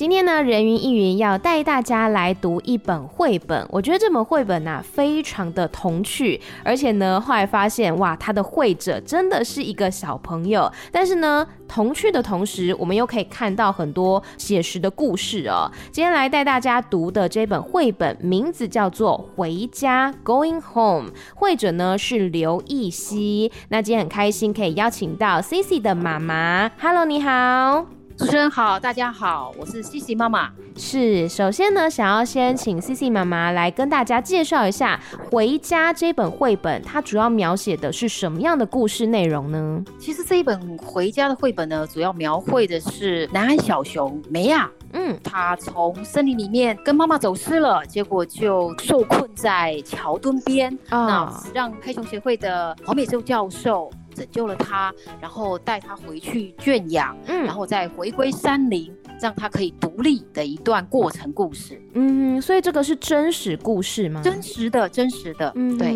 今天呢，人云亦云要带大家来读一本绘本。我觉得这本绘本呐、啊，非常的童趣，而且呢，后来发现哇，它的绘者真的是一个小朋友。但是呢，童趣的同时，我们又可以看到很多写实的故事哦。今天来带大家读的这本绘本，名字叫做《回家》（Going Home），绘者呢是刘奕熙。那今天很开心可以邀请到 Cici 的妈妈，Hello，你好。主持人好，大家好，我是 Cici 妈妈。是，首先呢，想要先请 Cici 妈妈来跟大家介绍一下《回家》这本绘本，它主要描写的是什么样的故事内容呢？其实这一本《回家》的绘本呢，主要描绘的是南安小熊梅亚，嗯，他从森林里面跟妈妈走失了，结果就受困在桥墩边，哦、那让黑熊协会的黄美秀教授。拯救了他，然后带他回去圈养，嗯，然后再回归山林。让他可以独立的一段过程故事，嗯，所以这个是真实故事吗？真实的，真实的，嗯，对，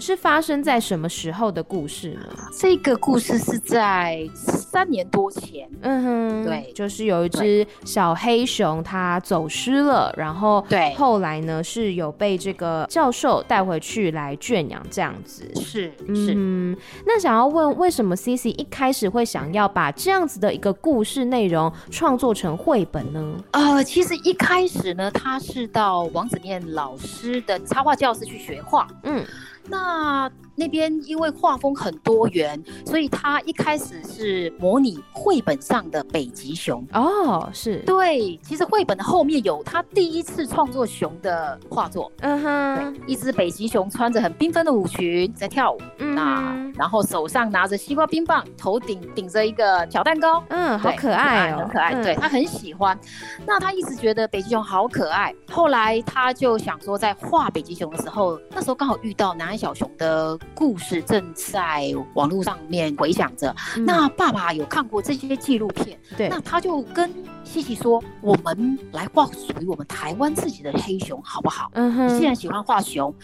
是发生在什么时候的故事呢？这个故事是在三年多前，嗯哼，对，就是有一只小黑熊，它走失了，然后对，后来呢是有被这个教授带回去来圈养，这样子，是是，嗯，那想要问，为什么 Cici 一开始会想要把这样子的一个故事内容创作成绘本呢？呃，其实一开始呢，他是到王子念老师的插画教室去学画。嗯，那。那边因为画风很多元，所以他一开始是模拟绘本上的北极熊哦，是对。其实绘本的后面有他第一次创作熊的画作，嗯哼，一只北极熊穿着很缤纷的舞裙在跳舞，嗯，那然后手上拿着西瓜冰棒，头顶顶着一个小蛋糕，嗯，好可爱哦，很可爱，嗯、对他很喜欢。那他一直觉得北极熊好可爱，后来他就想说，在画北极熊的时候，那时候刚好遇到南安小熊的。故事正在网络上面回响着。嗯、那爸爸有看过这些纪录片，对，那他就跟 Cici 说：“我们来画属于我们台湾自己的黑熊，好不好？”嗯哼，既然喜欢画熊。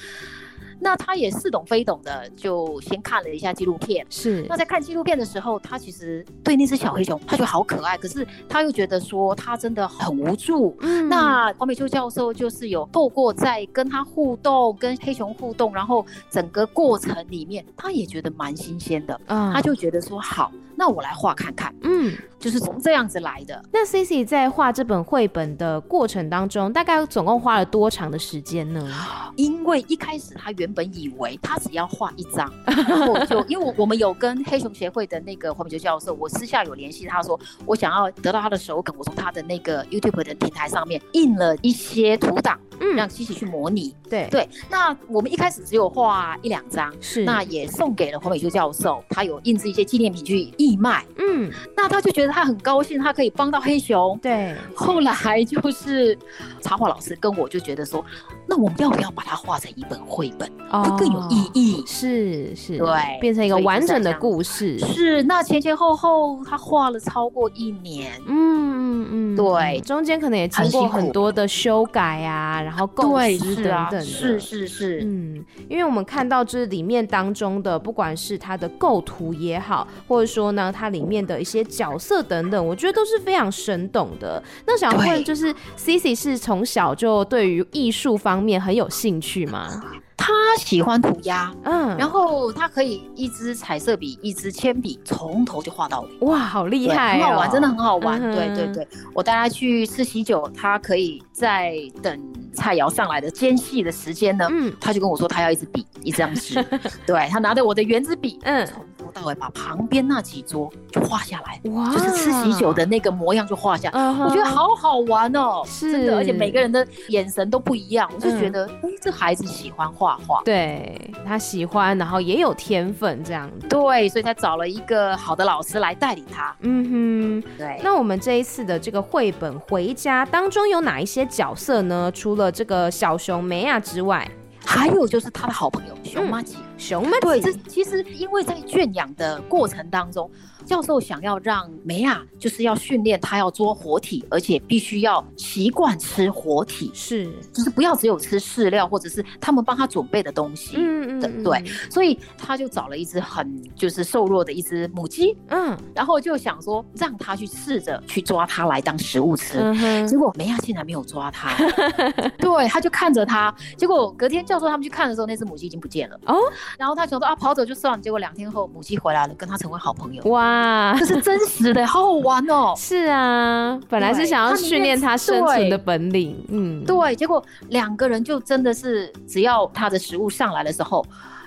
那他也似懂非懂的，就先看了一下纪录片。是，那在看纪录片的时候，他其实对那只小黑熊，他觉得好可爱，可是他又觉得说他真的很无助。嗯，那黄美秋教授就是有透过在跟他互动，跟黑熊互动，然后整个过程里面，他也觉得蛮新鲜的。嗯，他就觉得说好。那我来画看看，嗯，就是从这样子来的。那 Cici 在画这本绘本的过程当中，大概总共花了多长的时间呢？因为一开始他原本以为他只要画一张，然后就因为我们有跟黑熊协会的那个黄美秀教授，我私下有联系他说，我想要得到他的手稿，我从他的那个 YouTube 的平台上面印了一些图档，嗯，让 Cici 去模拟。对对，那我们一开始只有画一两张，是，那也送给了黄美秀教授，他有印制一些纪念品去。义卖，嗯，那他就觉得他很高兴，他可以帮到黑熊。对，后来就是插画老师跟我就觉得说，那我们要不要把它画成一本绘本，哦，会更有意义？是是，对，变成一个完整的故事。是，那前前后后他画了超过一年，嗯嗯嗯，对，中间可能也经过很多的修改啊，然后构思等等的，是是是，嗯，因为我们看到这里面当中的，不管是它的构图也好，或者说。呢它里面的一些角色等等，我觉得都是非常生动的。那想问，就是 Cici 是从小就对于艺术方面很有兴趣吗？他喜欢涂鸦，嗯，然后他可以一支彩色笔，一支铅笔，从头就画到尾。哇，好厉害哦，很好玩，真的很好玩。嗯、对对对，我带他去吃喜酒，他可以在等菜肴上来的间隙的时间呢，嗯，他就跟我说他要一支笔，一张纸。对，他拿着我的圆子笔，嗯。到尾把旁边那几桌就画下来，哇，就是吃喜酒的那个模样就画下，uh huh. 我觉得好好玩哦，是。真的，而且每个人的眼神都不一样，我就觉得，哎、嗯欸，这孩子喜欢画画，对，他喜欢，然后也有天分这样子，对，所以他找了一个好的老师来带领他，嗯哼，对。那我们这一次的这个绘本回家当中有哪一些角色呢？除了这个小熊梅亚之外，还有就是他的好朋友熊妈吉。嗯熊麻对，这其实因为在圈养的过程当中。教授想要让梅亚，就是要训练他要做活体，而且必须要习惯吃活体，是，就是不要只有吃饲料或者是他们帮他准备的东西。嗯嗯，对，所以他就找了一只很就是瘦弱的一只母鸡，嗯，然后就想说让他去试着去抓它来当食物吃，嗯、结果梅亚竟然没有抓它，对，他就看着它，结果隔天教授他们去看的时候，那只母鸡已经不见了哦，然后他想说啊跑走就算了，结果两天后母鸡回来了，跟他成为好朋友，哇。啊，这是真实的，好好玩哦！是啊，本来是想要训练他生存的本领，嗯，对，结果两个人就真的是，只要他的食物上来的时候。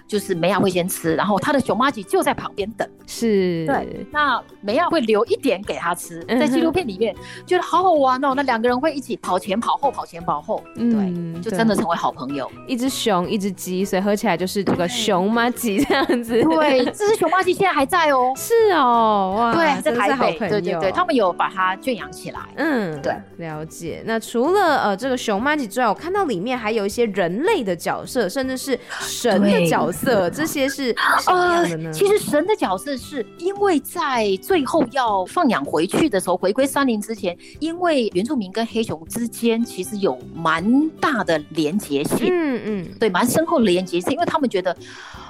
就是梅亚会先吃，然后他的熊妈吉就在旁边等。是，对。那梅亚会留一点给他吃，在纪录片里面觉得好好玩哦。那两个人会一起跑前跑后，跑前跑后，嗯，对，就真的成为好朋友。一只熊，一只鸡，所以合起来就是这个熊妈吉这样子。对，这只熊妈吉现在还在哦。是哦，哇，对，在台北，对对对，他们有把它圈养起来。嗯，对，了解。那除了呃这个熊妈吉之外，我看到里面还有一些人类的角色，甚至是神的角色。色这些是什么样的呢？呃，其实神的角色是因为在最后要放养回去的时候，回归山林之前，因为原住民跟黑熊之间其实有蛮大的连结性，嗯嗯，对，蛮深厚的连结性，因为他们觉得。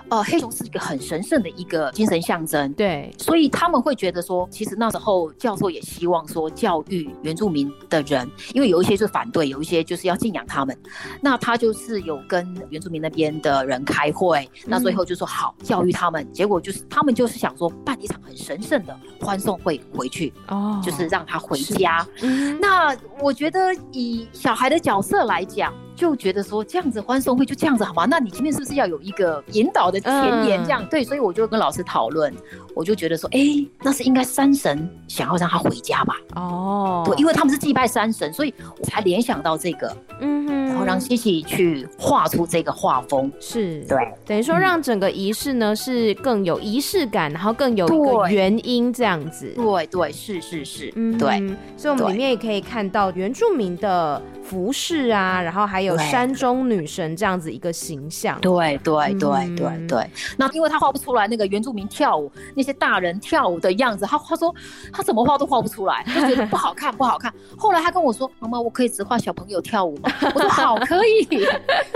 呃，黑熊是一个很神圣的一个精神象征，对，所以他们会觉得说，其实那时候教授也希望说教育原住民的人，因为有一些是反对，有一些就是要敬仰他们，那他就是有跟原住民那边的人开会，那最后就说好教育他们，嗯、结果就是他们就是想说办一场很神圣的欢送会回去，哦，就是让他回家。嗯、那我觉得以小孩的角色来讲。就觉得说这样子欢送会就这样子好吗？那你前面是不是要有一个引导的前言？这样、嗯、对，所以我就跟老师讨论，我就觉得说，哎、欸，那是应该山神想要让他回家吧？哦，对，因为他们是祭拜山神，所以我才联想到这个，嗯哼，然后让西西去画出这个画风，是。对，等于说让整个仪式呢是更有仪式感，然后更有一个原因这样子，对对，对，是是是，嗯，对，所以我们里面也可以看到原住民的服饰啊，然后还有。有山中女神这样子一个形象，对对对对对。那因为他画不出来那个原住民跳舞，那些大人跳舞的样子，他他说他怎么画都画不出来，他觉得不好看不好看。后来他跟我说：“妈妈，我可以只画小朋友跳舞吗？”我说：“好，可以。”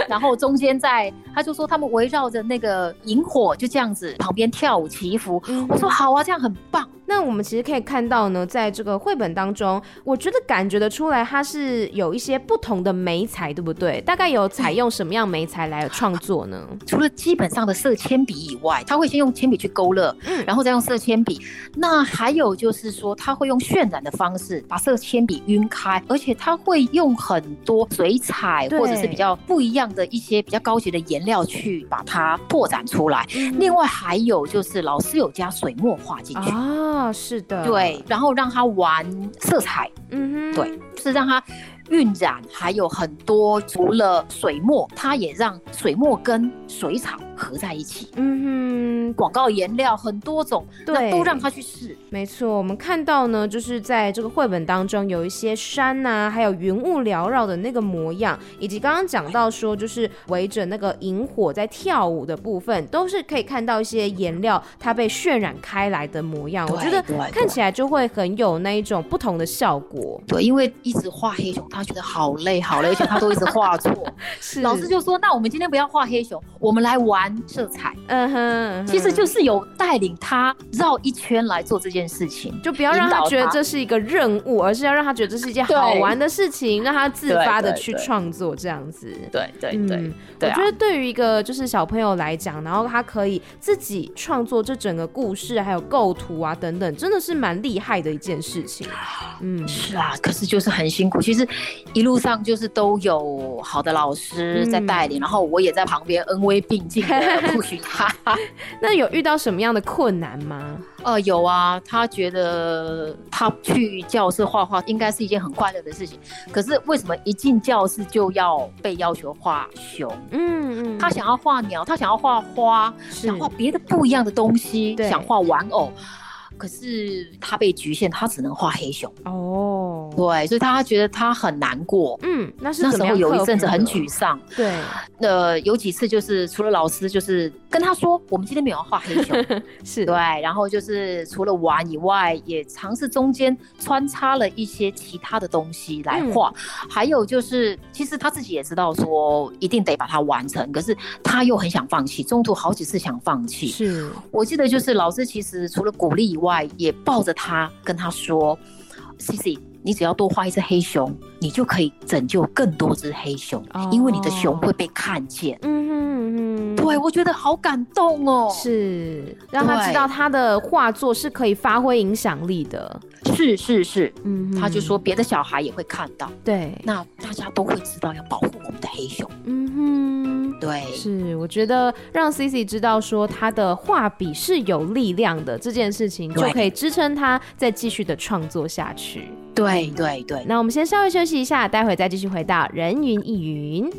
然后中间在他就说他们围绕着那个萤火就这样子旁边跳舞祈福。我说：“好啊，这样很棒。”那我们其实可以看到呢，在这个绘本当中，我觉得感觉得出来，它是有一些不同的媒材，对不对？大概有采用什么样媒材来创作呢？除了基本上的色铅笔以外，他会先用铅笔去勾勒，嗯，然后再用色铅笔。那还有就是说，他会用渲染的方式把色铅笔晕开，而且他会用很多水彩或者是比较不一样的一些比较高级的颜料去把它拓展出来。嗯、另外还有就是老师有加水墨画进去啊。哦，是的，对，然后让他玩色彩，嗯哼，对，就是让他。晕染还有很多，除了水墨，他也让水墨跟水草合在一起。嗯哼，广告颜料很多种，对，都让他去试。没错，我们看到呢，就是在这个绘本当中有一些山啊，还有云雾缭绕的那个模样，以及刚刚讲到说，就是围着那个萤火在跳舞的部分，都是可以看到一些颜料它被渲染开来的模样。我觉得看起来就会很有那一种不同的效果。对，因为一直画黑熊，他觉得好累，好累，而且他都一直画错。是老师就说：“那我们今天不要画黑熊，我们来玩色彩。”嗯哼，其实就是有带领他绕一圈来做这件事情，就不要让他觉得这是一个任务，而是要让他觉得这是一件好玩的事情，让他自发的去创作这样子。对对对，我觉得对于一个就是小朋友来讲，然后他可以自己创作这整个故事，还有构图啊等等，真的是蛮厉害的一件事情。嗯，是啊，可是就是很辛苦。其实。一路上就是都有好的老师在带领，嗯、然后我也在旁边恩威并进的 push 他。那有遇到什么样的困难吗？呃，有啊，他觉得他去教室画画应该是一件很快乐的事情，可是为什么一进教室就要被要求画熊？嗯嗯，他想要画鸟，他想要画花，想画别的不一样的东西，想画玩偶。可是他被局限，他只能画黑熊哦。对，所以他觉得他很难过。嗯，那是那时候有一阵子很。沮丧。对，呃，有几次就是除了老师就是跟他说，我们今天没有要画黑熊，是对，然后就是除了玩以外，也尝试中间穿插了一些其他的东西来画。嗯、还有就是，其实他自己也知道说一定得把它完成，可是他又很想放弃，中途好几次想放弃。是我记得就是老师其实除了鼓励以外，也抱着他跟他说：“CC。”你只要多画一只黑熊，你就可以拯救更多只黑熊，哦、因为你的熊会被看见。嗯哼嗯，对，我觉得好感动哦。是，让他知道他的画作是可以发挥影响力的。是是是，嗯哼，他就说别的小孩也会看到。对，那大家都会知道要保护我们的黑熊。嗯哼，对，是，我觉得让 CC 知道说他的画笔是有力量的这件事情，就可以支撑他再继续的创作下去。对对对，那我们先稍微休息一下，待会再继续回到人云亦云。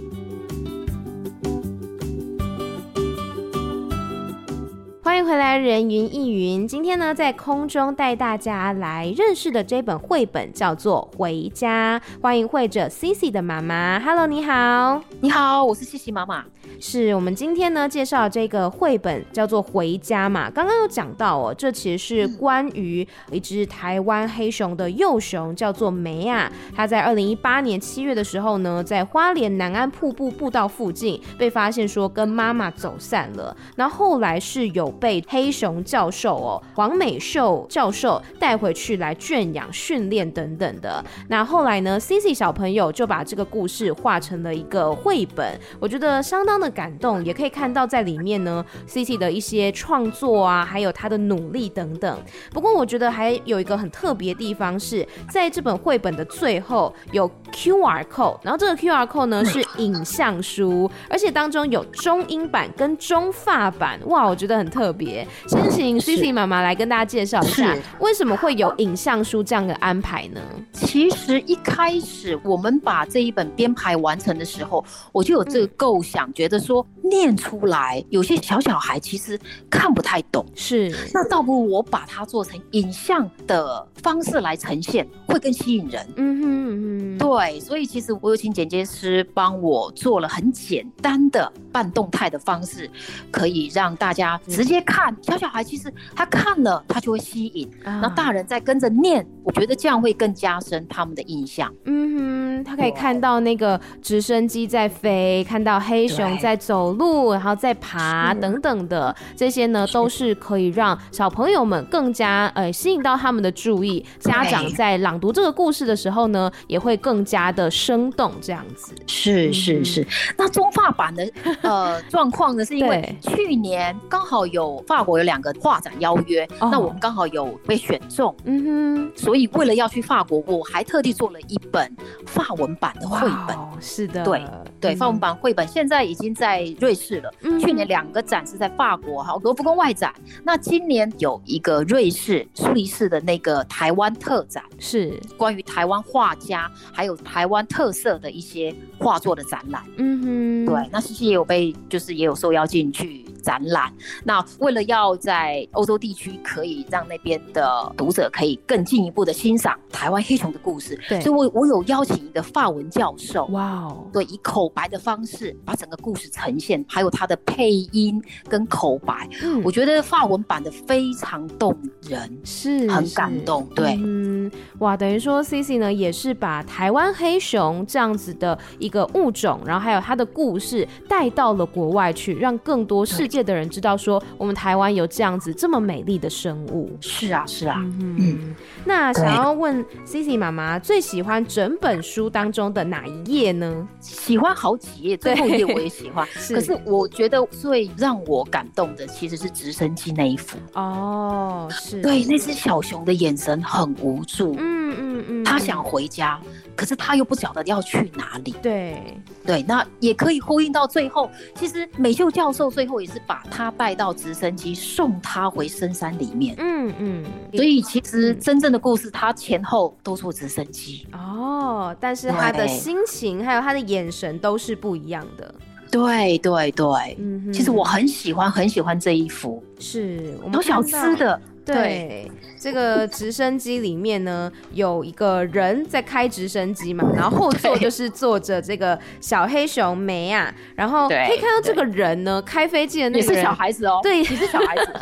欢迎回来，人云亦云。今天呢，在空中带大家来认识的这本绘本叫做《回家》。欢迎绘者 CC 的妈妈，Hello，你好，你好，我是 CC 妈妈。是我们今天呢介绍这个绘本叫做《回家》嘛？刚刚有讲到哦，这其实是关于一只台湾黑熊的幼熊，叫做梅亚。它在二零一八年七月的时候呢，在花莲南安瀑布步道附近被发现说跟妈妈走散了。然后后来是有被黑熊教授哦黄美秀教授带回去来圈养、训练等等的。那后来呢，CC 小朋友就把这个故事画成了一个绘本，我觉得相当的。感动也可以看到在里面呢，CC 的一些创作啊，还有他的努力等等。不过我觉得还有一个很特别的地方是，在这本绘本的最后有 QR code，然后这个 QR code 呢是影像书，而且当中有中英版跟中法版，哇，我觉得很特别。先请 CC 妈妈来跟大家介绍一下，为什么会有影像书这样的安排呢？其实一开始我们把这一本编排完成的时候，我就有这个构想，觉得。说念出来，有些小小孩其实看不太懂，是，那倒不如我把它做成影像的方式来呈现，会更吸引人。嗯哼嗯哼，对，所以其实我有请剪接师帮我做了很简单的半动态的方式，可以让大家直接看。小小孩其实他看了，他就会吸引，那、啊、大人再跟着念，我觉得这样会更加深他们的印象。嗯哼，他可以看到那个直升机在飞，看到黑熊在。在走路，然后在爬等等的这些呢，都是可以让小朋友们更加呃吸引到他们的注意。家长在朗读这个故事的时候呢，也会更加的生动。这样子是是是。那中法版的呃 状况呢，是因为去年刚好有法国有两个画展邀约，那我们刚好有被选中，嗯哼，所以为了要去法国，我还特地做了一本法文版的绘本。是的，对对，法文版绘本现在已经。在瑞士了，嗯、去年两个展是在法国，哈，罗浮宫外展。那今年有一个瑞士苏黎世的那个台湾特展，是关于台湾画家还有台湾特色的一些画作的展览。嗯哼，对，那西西也有被，就是也有受邀进去展览。那为了要在欧洲地区可以让那边的读者可以更进一步的欣赏台湾黑熊的故事，对，所以我我有邀请一个法文教授，哇哦，对，以口白的方式把整个故事。呈现还有它的配音跟口白，嗯、我觉得法文版的非常动人，是很感动。对，嗯，哇，等于说 CC 呢也是把台湾黑熊这样子的一个物种，然后还有它的故事带到了国外去，让更多世界的人知道说我们台湾有这样子这么美丽的生物。是啊，是啊，嗯，嗯，那想要问 CC 妈妈最喜欢整本书当中的哪一页呢？喜欢好几页，最后一页我也喜欢。可是我觉得最让我感动的其实是直升机那一幅。哦，是。对那只小熊的眼神很无助，嗯嗯嗯，他想回家，可是他又不晓得要去哪里，对。对，那也可以呼应到最后，其实美秀教授最后也是把他带到直升机送他回深山里面，嗯嗯，所以其实真正的故事他前后都坐直升机。哦，但是他的心情还有他的眼神都是不一样的。对对对，其实我很喜欢很喜欢这一幅，是有小吃的，对，这个直升机里面呢，有一个人在开直升机嘛，然后后座就是坐着这个小黑熊梅亚，然后可以看到这个人呢，开飞机的那个人是小孩子哦，对，你是小孩子，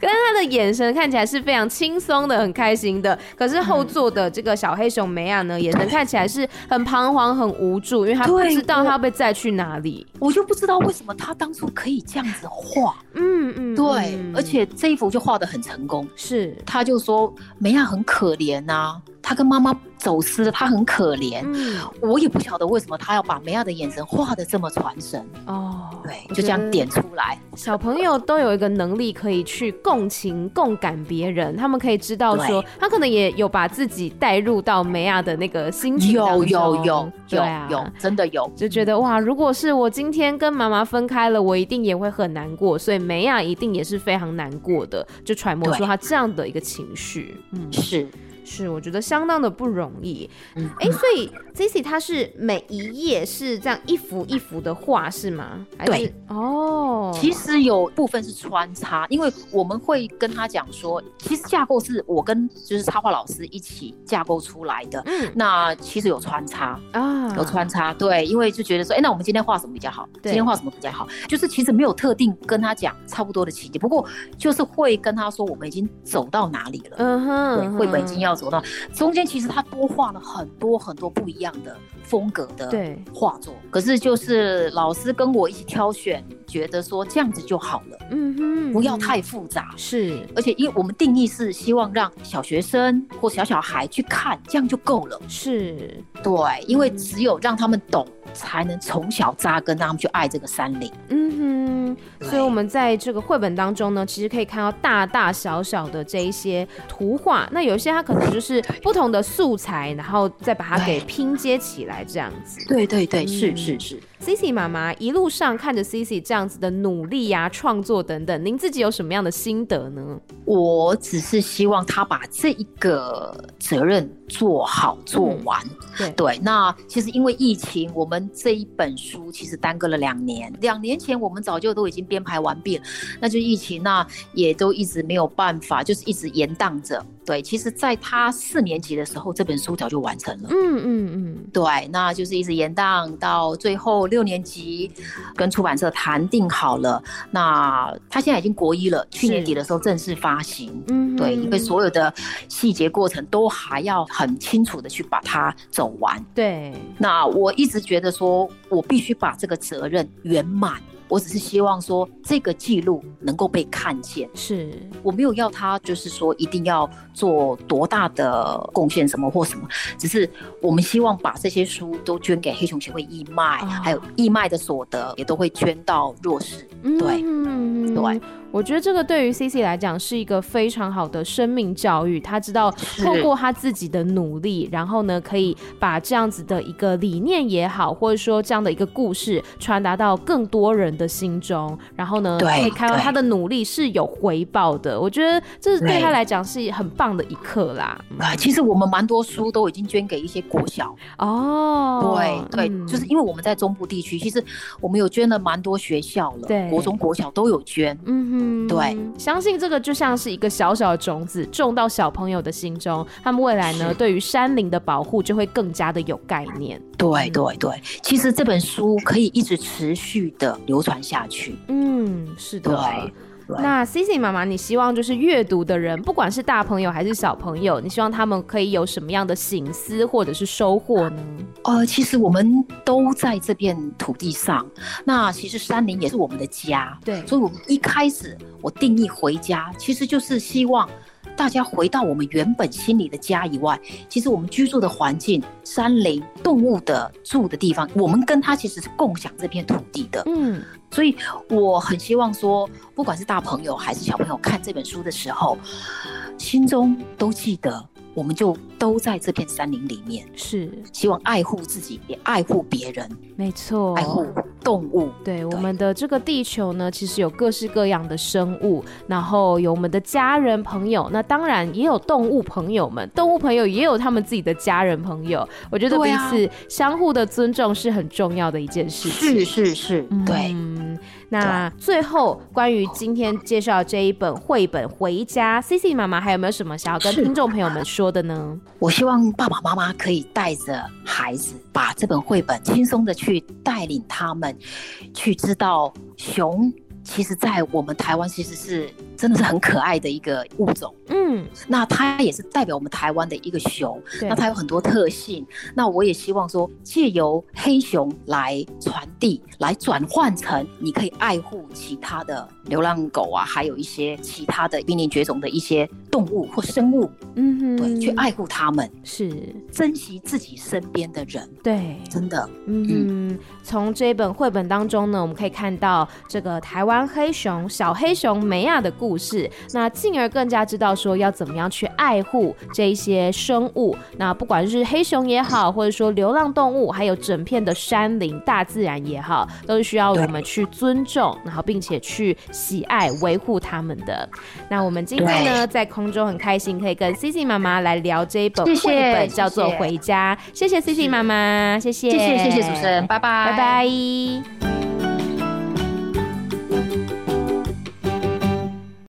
跟他的眼神看起来是非常轻松的，很开心的。可是后座的这个小黑熊梅亚呢，眼神看起来是很彷徨、很无助，因为他不知道他要被载去哪里。我就不知道为什么他当初可以这样子画，嗯嗯，对，而且这一幅就画的很成功。是，他就说梅亚很可怜呐、啊，他跟妈妈走失了，他很可怜。嗯，我也不晓得为什么他要把梅亚的眼神画的这么传神。哦，对，就这样点出来。小朋友都有一个能力可以去共情、共感别人，他们可以知道说，他可能也有把自己带入到梅亚的那个心。有有有，对啊，有真的有，就觉得哇，如果是我今天跟妈妈分开了，我一定也会很难过，所以梅亚一定也是非常难过的，就揣摩出他这样的一个情绪。嗯，是。是，我觉得相当的不容易。嗯，哎、欸，所以 Cici 它是每一页是这样一幅一幅的画是吗？对，哦，其实有部分是穿插，因为我们会跟他讲说，其实架构是我跟就是插画老师一起架构出来的。嗯，那其实有穿插啊，有穿插。对，因为就觉得说，哎、欸，那我们今天画什么比较好？今天画什么比较好？就是其实没有特定跟他讲差不多的情节，不过就是会跟他说，我们已经走到哪里了。嗯哼，对，绘本已经要。走到中间，其实他多画了很多很多不一样的风格的画作，可是就是老师跟我一起挑选，觉得说这样子就好了，嗯哼，不要太复杂，是，而且因为我们定义是希望让小学生或小小孩去看，这样就够了，是，对，因为只有让他们懂，才能从小扎根，让他们去爱这个山林，嗯哼，所以我们在这个绘本当中呢，其实可以看到大大小小的这一些图画，那有一些它可能。就是不同的素材，然后再把它给拼接起来，这样子。对对对，嗯、是是是。Cici 妈妈一路上看着 Cici 这样子的努力呀、啊、创作等等，您自己有什么样的心得呢？我只是希望他把这一个责任做好做完。嗯、对对，那其实因为疫情，我们这一本书其实耽搁了两年。两年前我们早就都已经编排完毕了，那就疫情，那也都一直没有办法，就是一直延宕着。对，其实在他四年级的时候，这本书早就完成了。嗯嗯嗯，对，那就是一直延宕到最后六年级，跟出版社谈定好了。那他现在已经国一了，去年底的时候正式发行。嗯，对，因为所有的细节过程都还要很清楚的去把它走完。对，那我一直觉得说，我必须把这个责任圆满。我只是希望说这个记录能够被看见，是。我没有要他，就是说一定要做多大的贡献什么或什么，只是我们希望把这些书都捐给黑熊协会义卖，哦、还有义卖的所得也都会捐到弱势。对，嗯、对。我觉得这个对于 Cici 来讲是一个非常好的生命教育。他知道透过他自己的努力，然后呢，可以把这样子的一个理念也好，或者说这样的一个故事传达到更多人的心中。然后呢，可以看到他的努力是有回报的。我觉得这是对他来讲是很棒的一课啦。啊，其实我们蛮多书都已经捐给一些国小哦。对对，嗯、就是因为我们在中部地区，其实我们有捐了蛮多学校了，对，国中国小都有捐。嗯哼。嗯，对，相信这个就像是一个小小的种子，种到小朋友的心中，他们未来呢，对于山林的保护就会更加的有概念。对对对，其实这本书可以一直持续的流传下去。嗯，是的。对。那 Cici 妈妈，你希望就是阅读的人，不管是大朋友还是小朋友，你希望他们可以有什么样的醒思或者是收获呢？呃，其实我们都在这片土地上，那其实山林也是我们的家，对，所以我们一开始我定义回家，其实就是希望。大家回到我们原本心里的家以外，其实我们居住的环境、山林、动物的住的地方，我们跟它其实是共享这片土地的。嗯，所以我很希望说，不管是大朋友还是小朋友看这本书的时候，心中都记得。我们就都在这片山林里面，是希望爱护自己，也爱护别人。没错，爱护动物。对，对我们的这个地球呢，其实有各式各样的生物，然后有我们的家人朋友，那当然也有动物朋友们，动物朋友也有他们自己的家人朋友。我觉得彼此相互的尊重是很重要的一件事情。是是是，对。嗯那最后关于今天介绍这一本绘本《回家》，CC 妈妈还有没有什么想要跟听众朋友们说的呢？我希望爸爸妈妈可以带着孩子，把这本绘本轻松的去带领他们去知道熊。其实，在我们台湾，其实是真的是很可爱的一个物种。嗯，那它也是代表我们台湾的一个熊。那它有很多特性。那我也希望说，借由黑熊来传递，来转换成你可以爱护其他的流浪狗啊，还有一些其他的濒临绝种的一些动物或生物。嗯哼，对，去爱护它们，是珍惜自己身边的人。对，真的。嗯，从这本绘本当中呢，我们可以看到这个台湾。黑熊小黑熊梅亚的故事，那进而更加知道说要怎么样去爱护这一些生物。那不管是黑熊也好，或者说流浪动物，还有整片的山林、大自然也好，都是需要我们去尊重，然后并且去喜爱、维护它们的。那我们今天呢，在空中很开心可以跟 CC 妈妈来聊这一本绘本，叫做《回家》。谢谢 CC 妈妈，谢谢，谢谢谢谢主持人，拜拜，拜拜。